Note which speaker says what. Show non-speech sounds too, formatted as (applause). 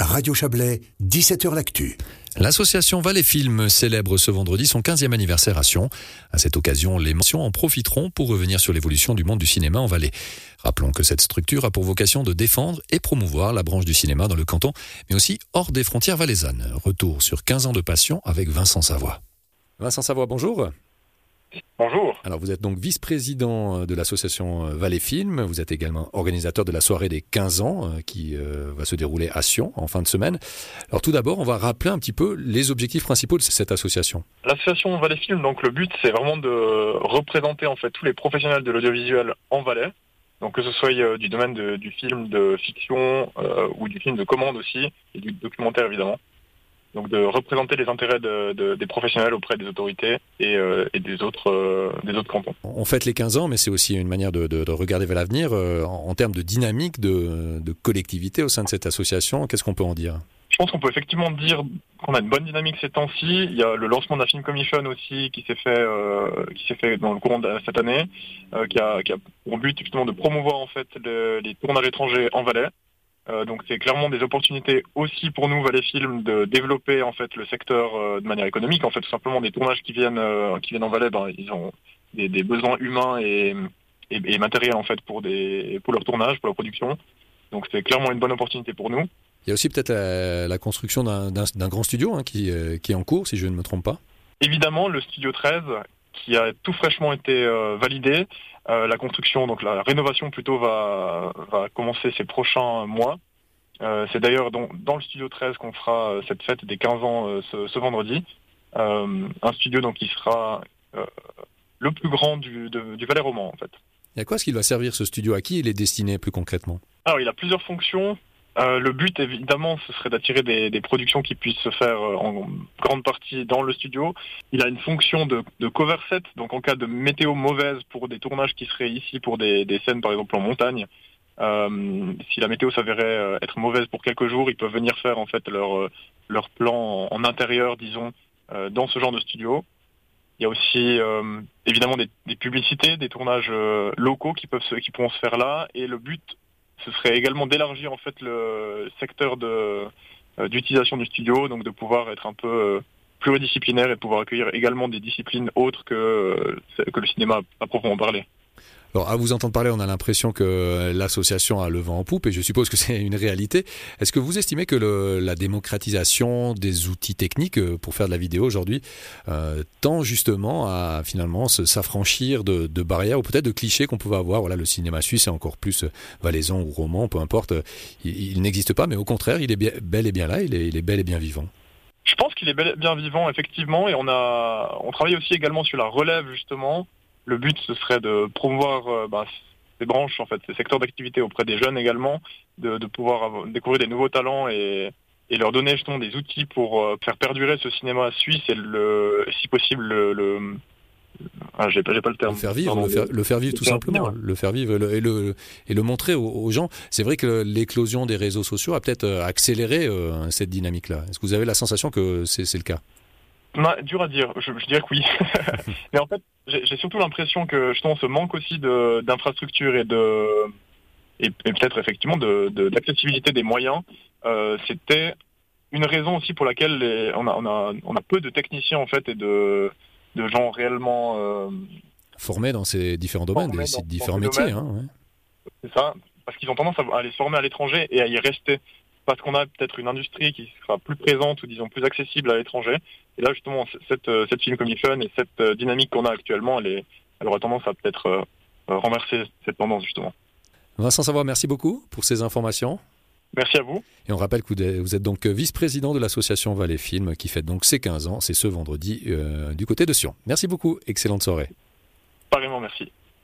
Speaker 1: Radio Chablais, 17h L'Actu.
Speaker 2: L'association Valais Film célèbre ce vendredi son 15e anniversaire à Sion. À cette occasion, les mentions en profiteront pour revenir sur l'évolution du monde du cinéma en Valais. Rappelons que cette structure a pour vocation de défendre et promouvoir la branche du cinéma dans le canton, mais aussi hors des frontières valaisannes. Retour sur 15 ans de passion avec Vincent Savoie. Vincent Savoie, bonjour.
Speaker 3: Bonjour.
Speaker 2: Alors vous êtes donc vice-président de l'association Valais Film, vous êtes également organisateur de la soirée des 15 ans euh, qui euh, va se dérouler à Sion en fin de semaine. Alors tout d'abord, on va rappeler un petit peu les objectifs principaux de cette association.
Speaker 3: L'association Valais Film, donc le but c'est vraiment de représenter en fait tous les professionnels de l'audiovisuel en Valais. Donc que ce soit euh, du domaine de, du film de fiction euh, ou du film de commande aussi et du documentaire évidemment donc de représenter les intérêts de, de, des professionnels auprès des autorités et, euh, et des, autres, euh, des autres cantons.
Speaker 2: On fête les 15 ans, mais c'est aussi une manière de, de regarder vers l'avenir euh, en, en, termes de dynamique, de, collectivité au sein de cette association. Qu'est-ce qu'on peut en dire?
Speaker 3: Je pense qu'on peut effectivement dire qu'on a une bonne dynamique ces temps-ci. Il y a le lancement de la Film Commission aussi qui s'est fait, qui s'est fait dans le courant de cette année, qui, a, qui a pour but justement de promouvoir en fait le, les tournages étrangers en Valais. Euh, donc c'est clairement des opportunités aussi pour nous, Valais Film, de développer en fait le secteur euh, de manière économique. En fait, tout simplement des tournages qui viennent euh, qui viennent en Valais, ben, ils ont des, des besoins humains et, et, et, matériels en fait pour des pour leur tournage, pour leur production. Donc c'est clairement une bonne opportunité pour nous.
Speaker 2: Il y a aussi peut-être la, la, construction d'un grand studio hein, qui, qui est en cours, si je ne me trompe pas.
Speaker 3: Évidemment, le studio 13 qui a tout fraîchement été euh, validé. Euh, la construction, donc la rénovation plutôt, va, va commencer ces prochains mois. Euh, c'est d'ailleurs dans, dans, le studio 13 qu'on fera cette fête des 15 ans ce, ce, vendredi. un studio donc qui sera le plus grand du, de, du Valais Roman en fait.
Speaker 2: Et à quoi est-ce qu'il va servir ce studio? À qui il est destiné plus concrètement?
Speaker 3: Alors il a plusieurs fonctions. Euh, le but, évidemment, ce serait d'attirer des, productions qui puissent se faire euh, en grande partie dans le studio. Il a une fonction de, de, cover set, donc en cas de météo mauvaise pour des tournages qui seraient ici pour des, scènes, par exemple en montagne. Euh, si la météo s'avérait être mauvaise pour quelques jours, ils peuvent venir faire en fait leur leur plan en, intérieur, disons, dans ce genre de studio. Il y a aussi évidemment des, publicités, des tournages locaux qui peuvent qui pourront se faire là, et le but ce serait également d'élargir en fait le secteur euh, d'utilisation du studio, donc de pouvoir être un peu euh, pluridisciplinaire et pouvoir accueillir également des disciplines autres que, euh, que le cinéma à proprement parler.
Speaker 2: Alors, à vous entendre parler, on a l'impression que l'association a le vent en poupe, et je suppose que c'est une réalité. Est-ce que vous estimez que la démocratisation des outils techniques euh, pour faire de la vidéo aujourd'hui euh, tend justement à finalement s'affranchir de, barrières ou peut-être de clichés qu'on pouvait avoir? Voilà, le cinéma suisse est encore plus euh, valaisan ou roman, peu importe. Il, n'existe pas, mais au contraire, il est bel et bien là, il est, il est bel et bien vivant.
Speaker 3: Je pense qu'il est bien vivant, effectivement, et on a, on travaille aussi également sur la relève justement le but, ce serait de promouvoir euh, bah, ces branches, en fait, ces secteurs d'activité auprès des jeunes également, de, de pouvoir avoir, découvrir des nouveaux talents et, et, leur donner justement des outils pour euh, faire perdurer ce cinéma suisse et le, si possible le, le ah, j'ai pas, pas le terme.
Speaker 2: Le faire vivre, Pardon, le, faire, le faire vivre tout simplement, le faire vivre et le, et le montrer aux, aux gens. C'est vrai que l'éclosion des réseaux sociaux a peut-être euh, accéléré euh, cette dynamique-là. Est-ce que vous avez la sensation que c'est le cas?
Speaker 3: Non, dur à dire. Je, je dirais que oui. (laughs) Mais en fait, j'ai surtout l'impression que justement ce manque aussi d'infrastructures et de et, et peut-être effectivement d'accessibilité de, des moyens, euh, c'était une raison aussi pour laquelle les, on, a, on, a, on a peu de techniciens en fait et de, de gens réellement euh,
Speaker 2: formés dans ces différents domaines, des, ces différents métiers. Hein, ouais.
Speaker 3: C'est ça, parce qu'ils ont tendance à aller se former à l'étranger et à y rester parce qu'on a peut-être une industrie qui sera plus présente ou disons plus accessible à l'étranger. Et là justement cette cette film commission et cette dynamique qu'on a actuellement, elle, est, elle aurait tendance à peut-être euh, renverser cette tendance justement.
Speaker 2: Vincent Savoir, merci beaucoup pour ces informations.
Speaker 3: Merci à vous.
Speaker 2: Et on rappelle que vous êtes donc vice-président de l'association Valais Film qui fête donc ses 15 ans. C'est ce vendredi euh, du côté de Sion. Merci beaucoup. Excellente soirée.
Speaker 3: Pareillement, merci.